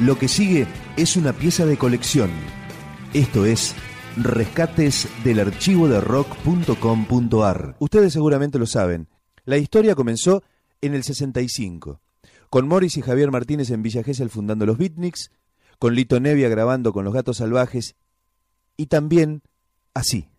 Lo que sigue es una pieza de colección. Esto es Rescates del archivo de rock.com.ar. Ustedes seguramente lo saben. La historia comenzó en el 65, con Morris y Javier Martínez en Villa Gesell fundando los Beatniks, con Lito Nevia grabando con los Gatos Salvajes y también así.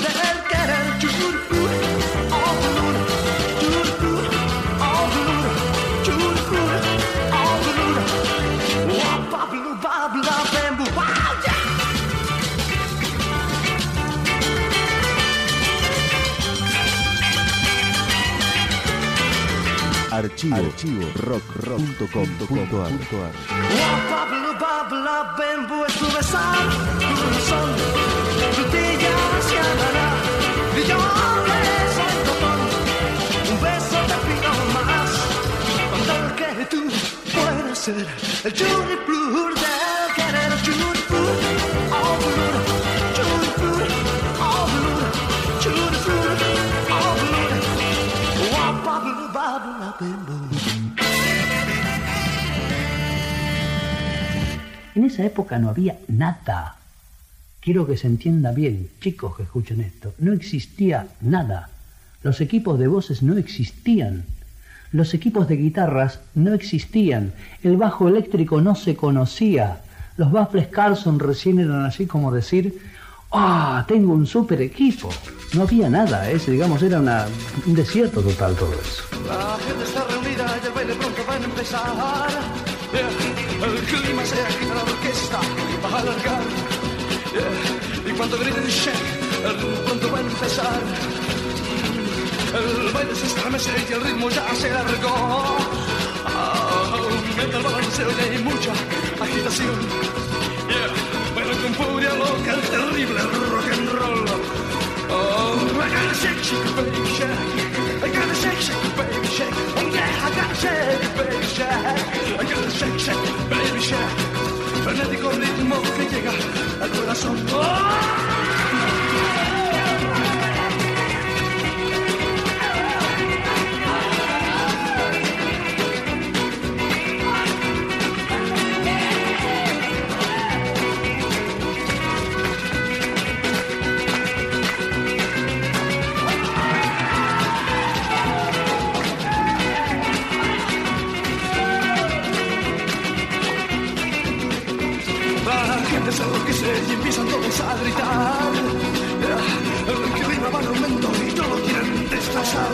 Del querer. Bablu Babla Bambu Wow yeah Archivo, Archivo. Rock, rock.com.ar Wap Bablu Babla Bambu es el querer En esa época no había nada. Quiero que se entienda bien, chicos que escuchen esto. No existía nada. Los equipos de voces no existían. Los equipos de guitarras no existían, el bajo eléctrico no se conocía, los baffles Carlson recién eran así como decir, ¡ah, tengo un super equipo! No había nada, ese, digamos, era una, un desierto total todo eso. La gente está reunida y el baile pronto va a empezar. El clima se agita, la orquesta va a alargar. Y cuando griten shake, pronto va a empezar. El baile se estremece y el ritmo ya se largó. Aumenta el balanceo y hay mucha agitación. Yeah. Baila con furia loca el terrible rock and roll. Oh, I gotta shake, shake, baby, shake. I gotta shake, shake, baby, shake. Oh yeah, I gotta shake, baby, shake. I gotta shake, shake, baby, shake. Frenético ritmo que llega al corazón. Y empiezan todos a gritar. El clima va en aumento y todos quieren destrozar.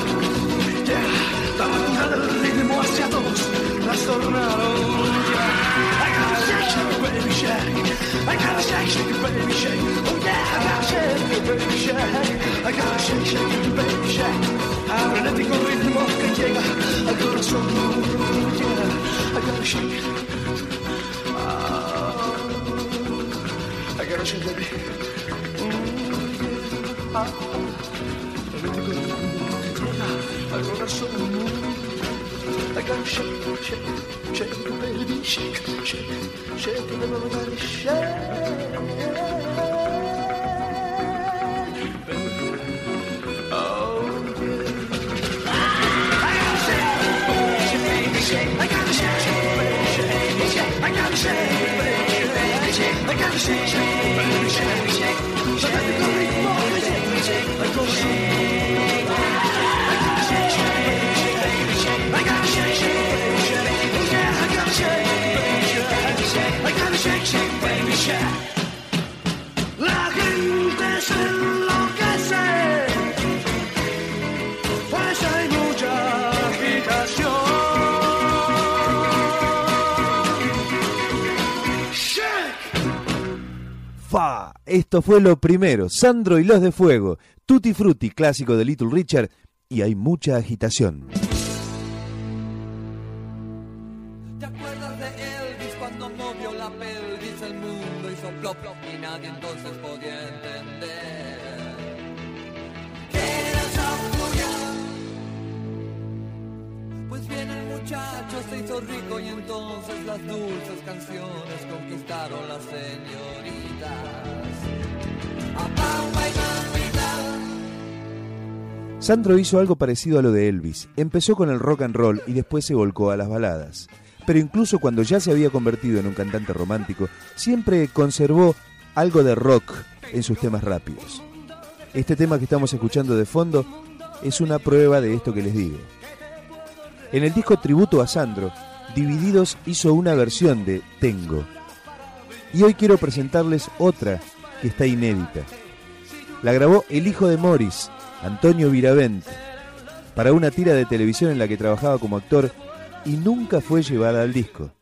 La altura del ritmo hacia todos trastornaron. I gotta shake, shake, baby, shake. I gotta shake, shake, baby, shake. Oh yeah, I gotta shake, baby, shake. I gotta shake, shake, baby, shake. Frenético ritmo que llega al corazón. Yeah, I gotta shake, Mm-hmm. Ah. I gotta show I gotta shake, shake, shake, baby, shake, shake, shake, everybody shake. Oh, La Esto fue lo primero. Sandro y los de Fuego. Tutti Frutti, clásico de Little Richard. Y hay mucha agitación. ¿Te acuerdas de Elvis cuando movió la pelvis? El mundo plop plop y nadie entonces podía entender. Muchacho se hizo rico y entonces las dulces canciones conquistaron las señoritas. Sandro hizo algo parecido a lo de Elvis. Empezó con el rock and roll y después se volcó a las baladas. Pero incluso cuando ya se había convertido en un cantante romántico, siempre conservó algo de rock en sus temas rápidos. Este tema que estamos escuchando de fondo es una prueba de esto que les digo. En el disco tributo a Sandro, Divididos hizo una versión de Tengo. Y hoy quiero presentarles otra que está inédita. La grabó el hijo de Morris, Antonio Viravent, para una tira de televisión en la que trabajaba como actor y nunca fue llevada al disco.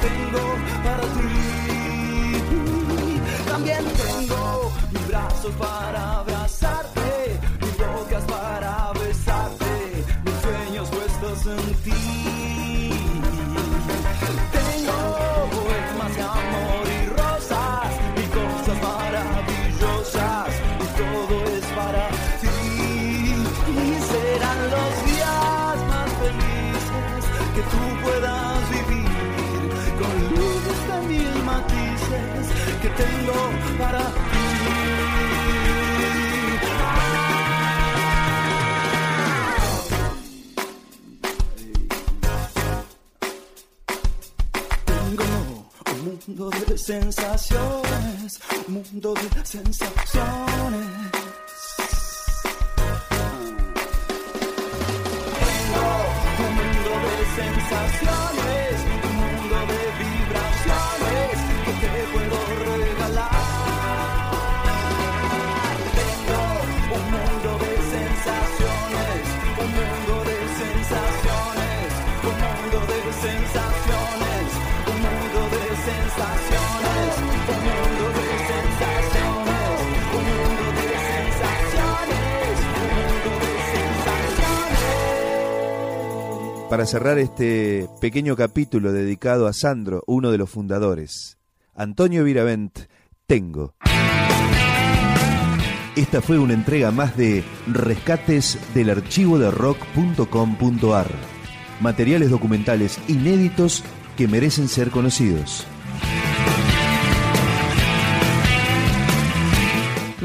Tengo para ti. También tengo mis brazos para abrazarte, mis bocas para besarte, mis sueños puestos en ti. Tengo poemas de amor y rosas y cosas maravillosas y todo es para ti. Y serán los días más felices que tú puedas tengo para mundo de sensaciones, un mundo de sensaciones. Para cerrar este pequeño capítulo dedicado a Sandro, uno de los fundadores, Antonio Viravent, Tengo. Esta fue una entrega más de Rescates del archivo de rock.com.ar. Materiales documentales inéditos que merecen ser conocidos.